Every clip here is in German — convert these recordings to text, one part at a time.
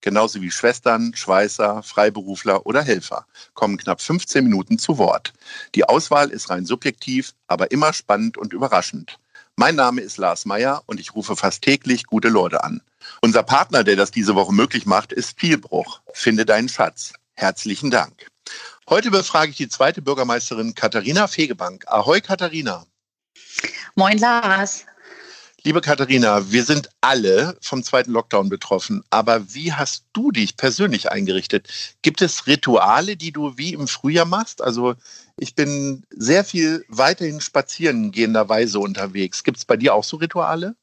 genauso wie Schwestern, Schweißer, Freiberufler oder Helfer, kommen knapp 15 Minuten zu Wort. Die Auswahl ist rein subjektiv, aber immer spannend und überraschend. Mein Name ist Lars Meyer und ich rufe fast täglich gute Leute an. Unser Partner, der das diese Woche möglich macht, ist Vielbruch. Finde deinen Schatz. Herzlichen Dank. Heute befrage ich die zweite Bürgermeisterin Katharina Fegebank. Ahoi, Katharina. Moin, Lars. Liebe Katharina, wir sind alle vom zweiten Lockdown betroffen. Aber wie hast du dich persönlich eingerichtet? Gibt es Rituale, die du wie im Frühjahr machst? Also ich bin sehr viel weiterhin spazieren gehenderweise unterwegs. Gibt es bei dir auch so Rituale?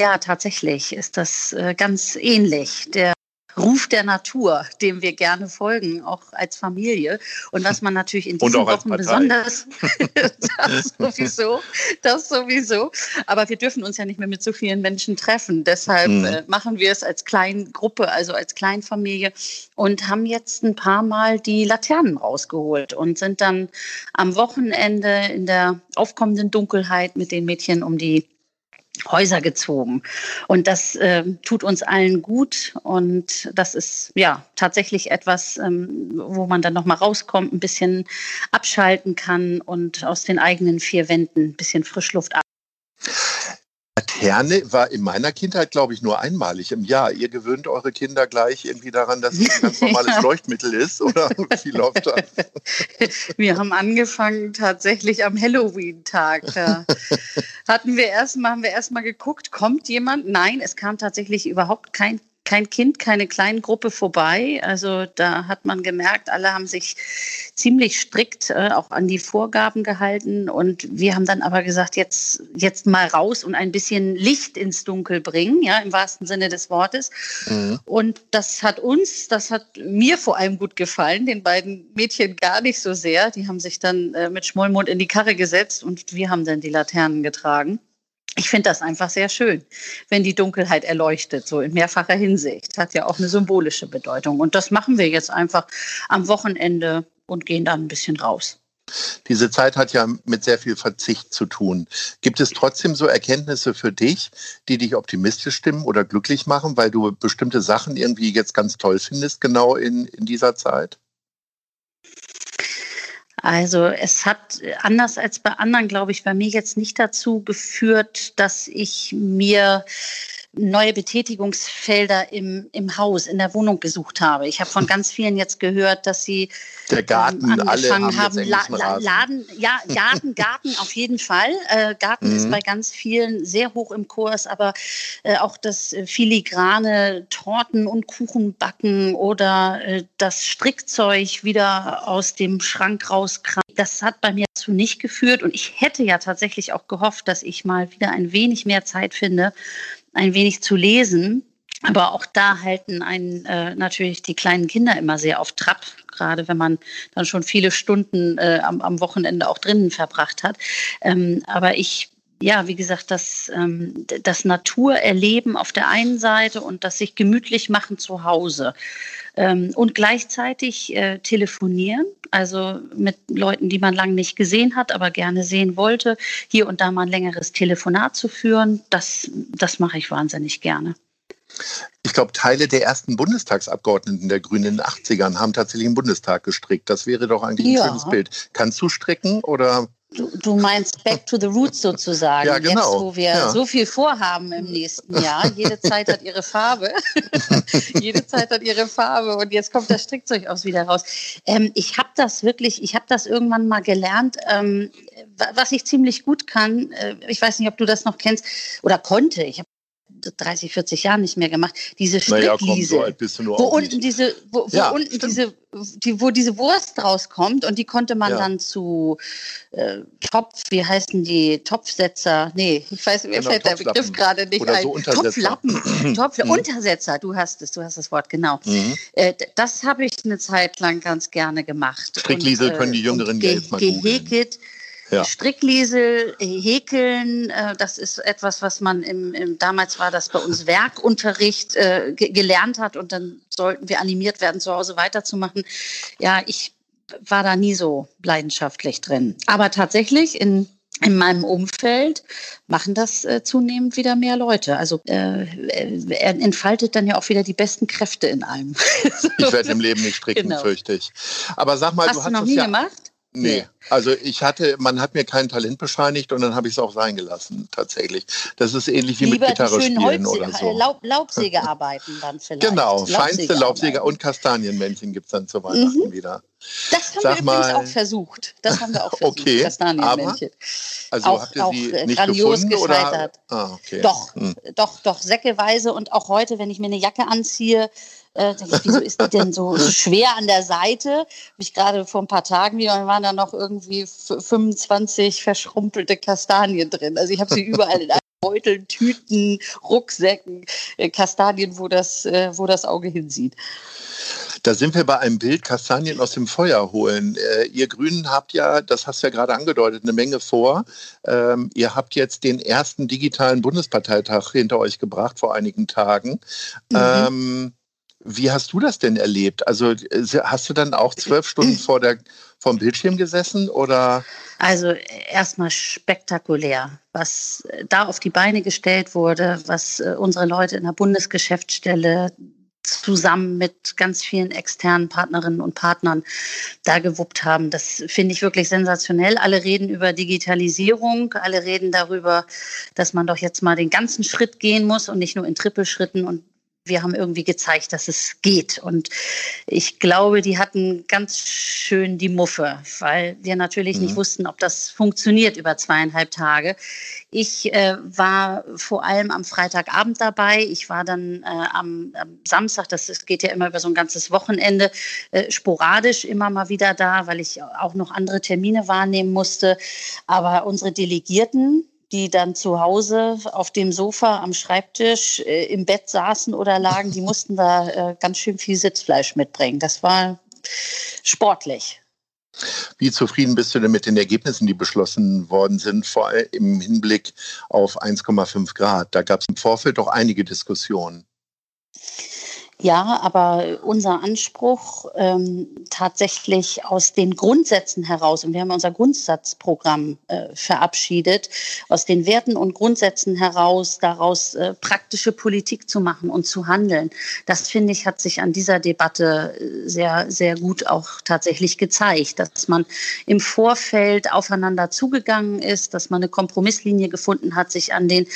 Ja, tatsächlich ist das äh, ganz ähnlich. Der Ruf der Natur, dem wir gerne folgen, auch als Familie. Und was man natürlich in diesen Wochen besonders, das sowieso, das sowieso. Aber wir dürfen uns ja nicht mehr mit so vielen Menschen treffen. Deshalb mhm. äh, machen wir es als Kleingruppe, also als Kleinfamilie und haben jetzt ein paar Mal die Laternen rausgeholt und sind dann am Wochenende in der aufkommenden Dunkelheit mit den Mädchen um die Häuser gezogen. Und das äh, tut uns allen gut. Und das ist ja tatsächlich etwas, ähm, wo man dann nochmal rauskommt, ein bisschen abschalten kann und aus den eigenen vier Wänden ein bisschen Frischluft ab. Laterne war in meiner Kindheit, glaube ich, nur einmalig im Jahr. Ihr gewöhnt eure Kinder gleich irgendwie daran, dass es ein ganz normales ja. Leuchtmittel ist oder wie läuft das? Wir haben angefangen tatsächlich am Halloween-Tag. Da hatten wir erstmal, haben wir erstmal geguckt, kommt jemand? Nein, es kam tatsächlich überhaupt kein kein Kind, keine kleine Gruppe vorbei. Also da hat man gemerkt, alle haben sich ziemlich strikt äh, auch an die Vorgaben gehalten. Und wir haben dann aber gesagt, jetzt, jetzt mal raus und ein bisschen Licht ins Dunkel bringen, ja, im wahrsten Sinne des Wortes. Mhm. Und das hat uns, das hat mir vor allem gut gefallen, den beiden Mädchen gar nicht so sehr. Die haben sich dann äh, mit Schmollmund in die Karre gesetzt und wir haben dann die Laternen getragen ich finde das einfach sehr schön, wenn die Dunkelheit erleuchtet, so in mehrfacher Hinsicht. Hat ja auch eine symbolische Bedeutung. Und das machen wir jetzt einfach am Wochenende und gehen dann ein bisschen raus. Diese Zeit hat ja mit sehr viel Verzicht zu tun. Gibt es trotzdem so Erkenntnisse für dich, die dich optimistisch stimmen oder glücklich machen, weil du bestimmte Sachen irgendwie jetzt ganz toll findest, genau in, in dieser Zeit? Also es hat anders als bei anderen, glaube ich, bei mir jetzt nicht dazu geführt, dass ich mir neue Betätigungsfelder im, im Haus, in der Wohnung gesucht habe. Ich habe von ganz vielen jetzt gehört, dass sie der Garten, ähm, angefangen haben, haben La La Laden, ja, Garten, Garten auf jeden Fall. Äh, Garten mhm. ist bei ganz vielen sehr hoch im Kurs, aber äh, auch das filigrane Torten und Kuchen backen oder äh, das Strickzeug wieder aus dem Schrank rauskramen. Das hat bei mir dazu nicht geführt und ich hätte ja tatsächlich auch gehofft, dass ich mal wieder ein wenig mehr Zeit finde, ein wenig zu lesen. Aber auch da halten einen äh, natürlich die kleinen Kinder immer sehr auf Trab, gerade wenn man dann schon viele Stunden äh, am, am Wochenende auch drinnen verbracht hat. Ähm, aber ich ja, wie gesagt, das, ähm, das Naturerleben auf der einen Seite und das sich gemütlich machen zu Hause ähm, und gleichzeitig äh, telefonieren, also mit Leuten, die man lange nicht gesehen hat, aber gerne sehen wollte, hier und da mal ein längeres Telefonat zu führen, das, das mache ich wahnsinnig gerne. Ich glaube, Teile der ersten Bundestagsabgeordneten der Grünen in den 80ern haben tatsächlich im Bundestag gestrickt. Das wäre doch eigentlich ein ja. schönes Bild. Kannst du stricken oder Du, du, meinst Back to the Roots sozusagen. Ja, genau. Jetzt, wo wir ja. so viel vorhaben im nächsten Jahr. Jede Zeit hat ihre Farbe. Jede Zeit hat ihre Farbe. Und jetzt kommt das Strickzeug aus wieder raus. Ähm, ich habe das wirklich, ich habe das irgendwann mal gelernt. Ähm, was ich ziemlich gut kann, äh, ich weiß nicht, ob du das noch kennst oder konnte. Ich habe 30, 40 Jahren nicht mehr gemacht. Diese Strickliese, naja, komm, so wo unten nicht. diese, wo, wo ja, unten diese, die, wo diese Wurst rauskommt und die konnte man ja. dann zu äh, Topf, wie heißen die, Topfsetzer, nee, ich weiß, mir genau, fällt der Begriff gerade nicht Oder ein. So Topflappen, Topf, mhm. Untersetzer, du hast es, du hast das Wort, genau. Mhm. Äh, das habe ich eine Zeit lang ganz gerne gemacht. Strickliesel können die äh, Jüngeren ja jetzt mal gehäkelt. Ja. Strickliesel, Häkeln, äh, das ist etwas, was man im, im damals war das bei uns Werkunterricht äh, gelernt hat und dann sollten wir animiert werden, zu Hause weiterzumachen. Ja, ich war da nie so leidenschaftlich drin. Aber tatsächlich in in meinem Umfeld machen das äh, zunehmend wieder mehr Leute. Also äh, er entfaltet dann ja auch wieder die besten Kräfte in einem. ich werde im Leben nicht stricken, genau. fürchte ich. Aber sag mal, hast du hast du noch nie ja gemacht? Nee. Also ich hatte, man hat mir kein Talent bescheinigt und dann habe ich es auch sein gelassen, tatsächlich. Das ist ähnlich wie Lieber mit Gitarre spielen Holz oder so. Laub, Laubsägearbeiten dann vielleicht. Genau, feinste Laubsäge und Kastanienmännchen gibt es dann zu Weihnachten mhm. wieder. Das haben Sag wir übrigens auch versucht. Das haben wir auch versucht, okay, Kastanienmännchen. also auch, habt ihr auch sie nicht grandios gefunden, gescheitert. Oder? Ah, okay. Doch, hm. doch, doch, säckeweise und auch heute, wenn ich mir eine Jacke anziehe, äh, ich, wieso ist die denn so schwer an der Seite? Habe ich gerade vor ein paar Tagen wieder, waren da noch irgendwie 25 verschrumpelte Kastanien drin. Also ich habe sie überall in Beuteln, Tüten, Rucksäcken, äh, Kastanien, wo das, äh, wo das Auge hinsieht. Da sind wir bei einem Bild, Kastanien aus dem Feuer holen. Äh, ihr Grünen habt ja, das hast du ja gerade angedeutet, eine Menge vor. Ähm, ihr habt jetzt den ersten digitalen Bundesparteitag hinter euch gebracht vor einigen Tagen. Mhm. Ähm, wie hast du das denn erlebt? Also äh, hast du dann auch zwölf Stunden vor der, vom Bildschirm gesessen oder? Also erstmal spektakulär, was äh, da auf die Beine gestellt wurde, was äh, unsere Leute in der Bundesgeschäftsstelle zusammen mit ganz vielen externen Partnerinnen und Partnern da gewuppt haben. Das finde ich wirklich sensationell. Alle reden über Digitalisierung, alle reden darüber, dass man doch jetzt mal den ganzen Schritt gehen muss und nicht nur in Trippelschritten. Und wir haben irgendwie gezeigt, dass es geht. Und ich glaube, die hatten ganz schön die Muffe, weil wir natürlich mhm. nicht wussten, ob das funktioniert über zweieinhalb Tage. Ich äh, war vor allem am Freitagabend dabei. Ich war dann äh, am, am, Samstag, das, das geht ja immer über so ein ganzes Wochenende, äh, sporadisch immer mal wieder da, weil ich auch noch andere Termine wahrnehmen musste. Aber unsere Delegierten, die dann zu Hause auf dem Sofa am Schreibtisch äh, im Bett saßen oder lagen, die mussten da äh, ganz schön viel Sitzfleisch mitbringen. Das war sportlich. Wie zufrieden bist du denn mit den Ergebnissen, die beschlossen worden sind, vor allem im Hinblick auf 1,5 Grad? Da gab es im Vorfeld doch einige Diskussionen. Ja, aber unser Anspruch ähm, tatsächlich aus den Grundsätzen heraus, und wir haben unser Grundsatzprogramm äh, verabschiedet, aus den Werten und Grundsätzen heraus, daraus äh, praktische Politik zu machen und zu handeln, das finde ich, hat sich an dieser Debatte äh, sehr, sehr gut auch tatsächlich gezeigt, dass man im Vorfeld aufeinander zugegangen ist, dass man eine Kompromisslinie gefunden hat, sich an den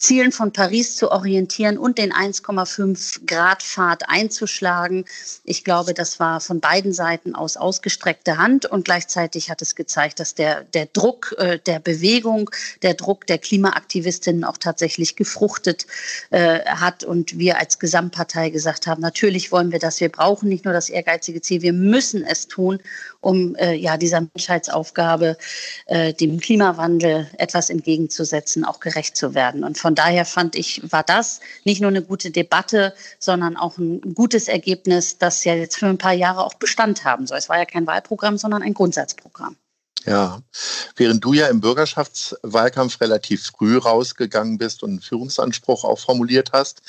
Zielen von Paris zu orientieren und den 1,5 Grad Pfad einzuschlagen. Ich glaube, das war von beiden Seiten aus ausgestreckte Hand und gleichzeitig hat es gezeigt, dass der, der Druck äh, der Bewegung, der Druck der Klimaaktivistinnen auch tatsächlich gefruchtet äh, hat und wir als Gesamtpartei gesagt haben, natürlich wollen wir das. Wir brauchen nicht nur das ehrgeizige Ziel, wir müssen es tun, um äh, ja dieser Menschheitsaufgabe, äh, dem Klimawandel etwas entgegenzusetzen, auch gerecht zu werden. Und von von daher fand ich, war das nicht nur eine gute Debatte, sondern auch ein gutes Ergebnis, das ja jetzt für ein paar Jahre auch Bestand haben soll. Es war ja kein Wahlprogramm, sondern ein Grundsatzprogramm. Ja, während du ja im Bürgerschaftswahlkampf relativ früh rausgegangen bist und einen Führungsanspruch auch formuliert hast,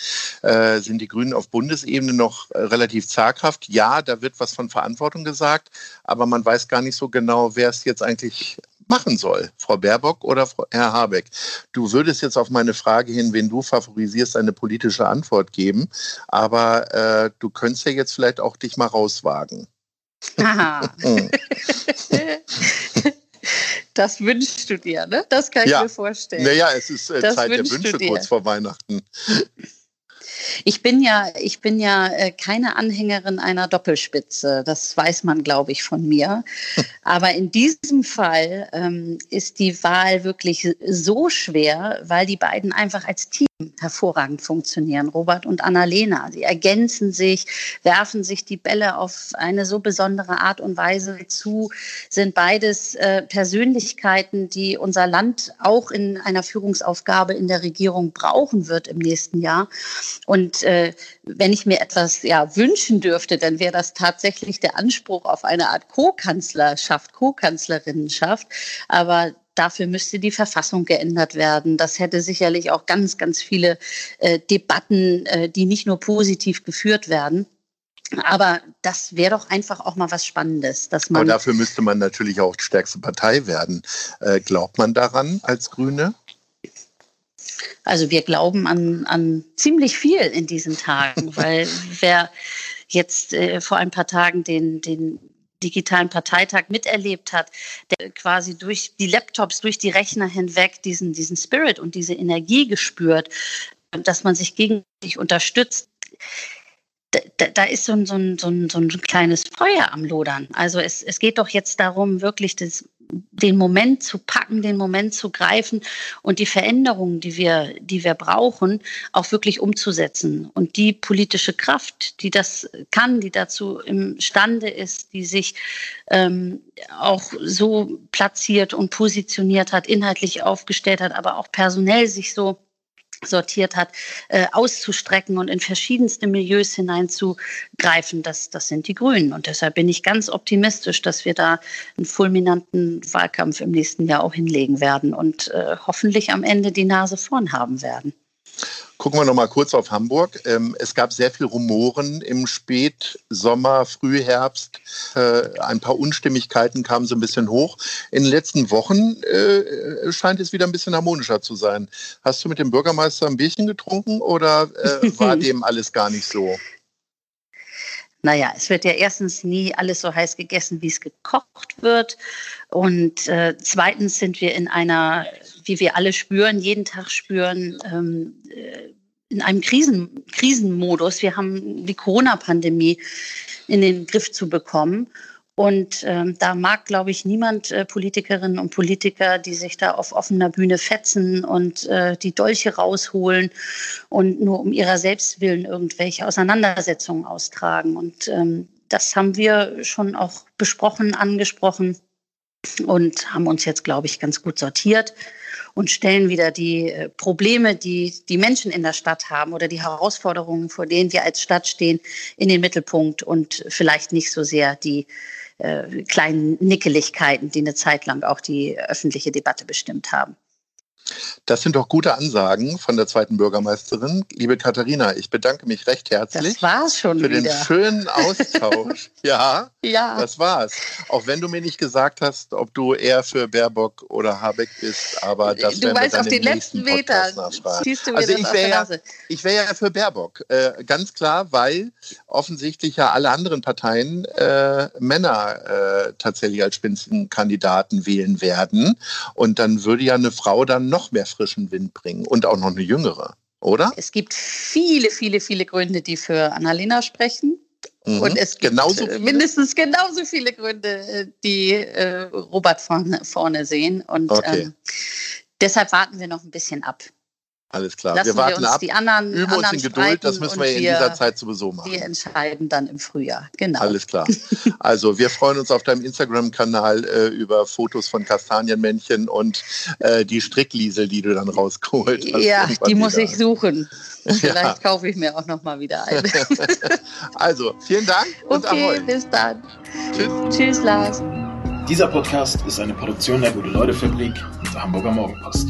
äh, sind die Grünen auf Bundesebene noch äh, relativ zaghaft. Ja, da wird was von Verantwortung gesagt, aber man weiß gar nicht so genau, wer es jetzt eigentlich machen soll, Frau Baerbock oder Herr Habeck. Du würdest jetzt auf meine Frage hin, wen du favorisierst, eine politische Antwort geben, aber äh, du könntest ja jetzt vielleicht auch dich mal rauswagen. Aha. Das wünschst du dir, ne? Das kann ich ja. mir vorstellen. Naja, es ist äh, Zeit der Wünsche kurz vor Weihnachten. Ich bin ja, ich bin ja äh, keine Anhängerin einer Doppelspitze. Das weiß man, glaube ich, von mir. Aber in diesem Fall ähm, ist die Wahl wirklich so schwer, weil die beiden einfach als Team hervorragend funktionieren, Robert und Annalena. Sie ergänzen sich, werfen sich die Bälle auf eine so besondere Art und Weise zu, sind beides äh, Persönlichkeiten, die unser Land auch in einer Führungsaufgabe in der Regierung brauchen wird im nächsten Jahr. Und äh, wenn ich mir etwas ja, wünschen dürfte, dann wäre das tatsächlich der Anspruch auf eine Art Co-Kanzlerschaft, Co-Kanzlerinnenschaft. Aber Dafür müsste die Verfassung geändert werden. Das hätte sicherlich auch ganz, ganz viele äh, Debatten, äh, die nicht nur positiv geführt werden. Aber das wäre doch einfach auch mal was Spannendes, dass man. Aber dafür müsste man natürlich auch die stärkste Partei werden. Äh, glaubt man daran als Grüne? Also wir glauben an, an ziemlich viel in diesen Tagen, weil wer jetzt äh, vor ein paar Tagen den, den digitalen Parteitag miterlebt hat, der quasi durch die Laptops, durch die Rechner hinweg diesen, diesen Spirit und diese Energie gespürt, dass man sich gegenseitig unterstützt. Da, da, ist so ein, so, ein, so, ein, kleines Feuer am Lodern. Also es, es geht doch jetzt darum, wirklich das den Moment zu packen, den Moment zu greifen und die Veränderungen, die wir, die wir brauchen, auch wirklich umzusetzen. Und die politische Kraft, die das kann, die dazu imstande ist, die sich ähm, auch so platziert und positioniert hat, inhaltlich aufgestellt hat, aber auch personell sich so sortiert hat, äh, auszustrecken und in verschiedenste Milieus hineinzugreifen, das, das sind die Grünen. Und deshalb bin ich ganz optimistisch, dass wir da einen fulminanten Wahlkampf im nächsten Jahr auch hinlegen werden und äh, hoffentlich am Ende die Nase vorn haben werden. Gucken wir noch mal kurz auf Hamburg. Ähm, es gab sehr viel Rumoren im Spätsommer, Frühherbst. Äh, ein paar Unstimmigkeiten kamen so ein bisschen hoch. In den letzten Wochen äh, scheint es wieder ein bisschen harmonischer zu sein. Hast du mit dem Bürgermeister ein Bierchen getrunken oder äh, war dem alles gar nicht so? Naja, es wird ja erstens nie alles so heiß gegessen, wie es gekocht wird. Und äh, zweitens sind wir in einer, wie wir alle spüren, jeden Tag spüren, ähm, äh, in einem Krisen, Krisenmodus. Wir haben die Corona-Pandemie in den Griff zu bekommen. Und ähm, da mag, glaube ich, niemand äh, Politikerinnen und Politiker, die sich da auf offener Bühne fetzen und äh, die Dolche rausholen und nur um ihrer Selbstwillen irgendwelche Auseinandersetzungen austragen. Und ähm, das haben wir schon auch besprochen, angesprochen und haben uns jetzt, glaube ich, ganz gut sortiert und stellen wieder die äh, Probleme, die die Menschen in der Stadt haben oder die Herausforderungen, vor denen wir als Stadt stehen, in den Mittelpunkt und vielleicht nicht so sehr die äh, kleinen Nickeligkeiten, die eine Zeit lang auch die öffentliche Debatte bestimmt haben. Das sind doch gute Ansagen von der zweiten Bürgermeisterin. Liebe Katharina, ich bedanke mich recht herzlich. Das war's schon für wieder. den schönen Austausch. ja, ja, das war's. Auch wenn du mir nicht gesagt hast, ob du eher für Baerbock oder Habeck bist, aber das Du weißt auf den letzten Meter. Siehst du mir also ich wäre ja, ich wäre ja für Baerbock, äh, ganz klar, weil offensichtlich ja alle anderen Parteien äh, Männer äh, tatsächlich als Spitzenkandidaten wählen werden und dann würde ja eine Frau dann noch mehr frischen Wind bringen und auch noch eine jüngere, oder? Es gibt viele, viele, viele Gründe, die für Annalena sprechen. Mhm. Und es gibt genauso äh, mindestens genauso viele Gründe, äh, die äh, Robert vorne, vorne sehen. Und okay. ähm, deshalb warten wir noch ein bisschen ab. Alles klar. Lassen wir warten wir ab. Die anderen, üben anderen uns in Geduld. Das müssen wir in dieser Zeit sowieso machen. Wir entscheiden dann im Frühjahr. Genau. Alles klar. Also wir freuen uns auf deinem Instagram-Kanal äh, über Fotos von Kastanienmännchen und äh, die Strickliesel, die du dann rausgeholt hast. Ja, die muss wieder. ich suchen. Vielleicht ja. kaufe ich mir auch noch mal wieder eine. also vielen Dank und okay, Ahoi. bis dann. Tschüss. Tschüss, Lars. Dieser Podcast ist eine Produktion der Gute-Leute-Fabrik und der Hamburger Morgenpost.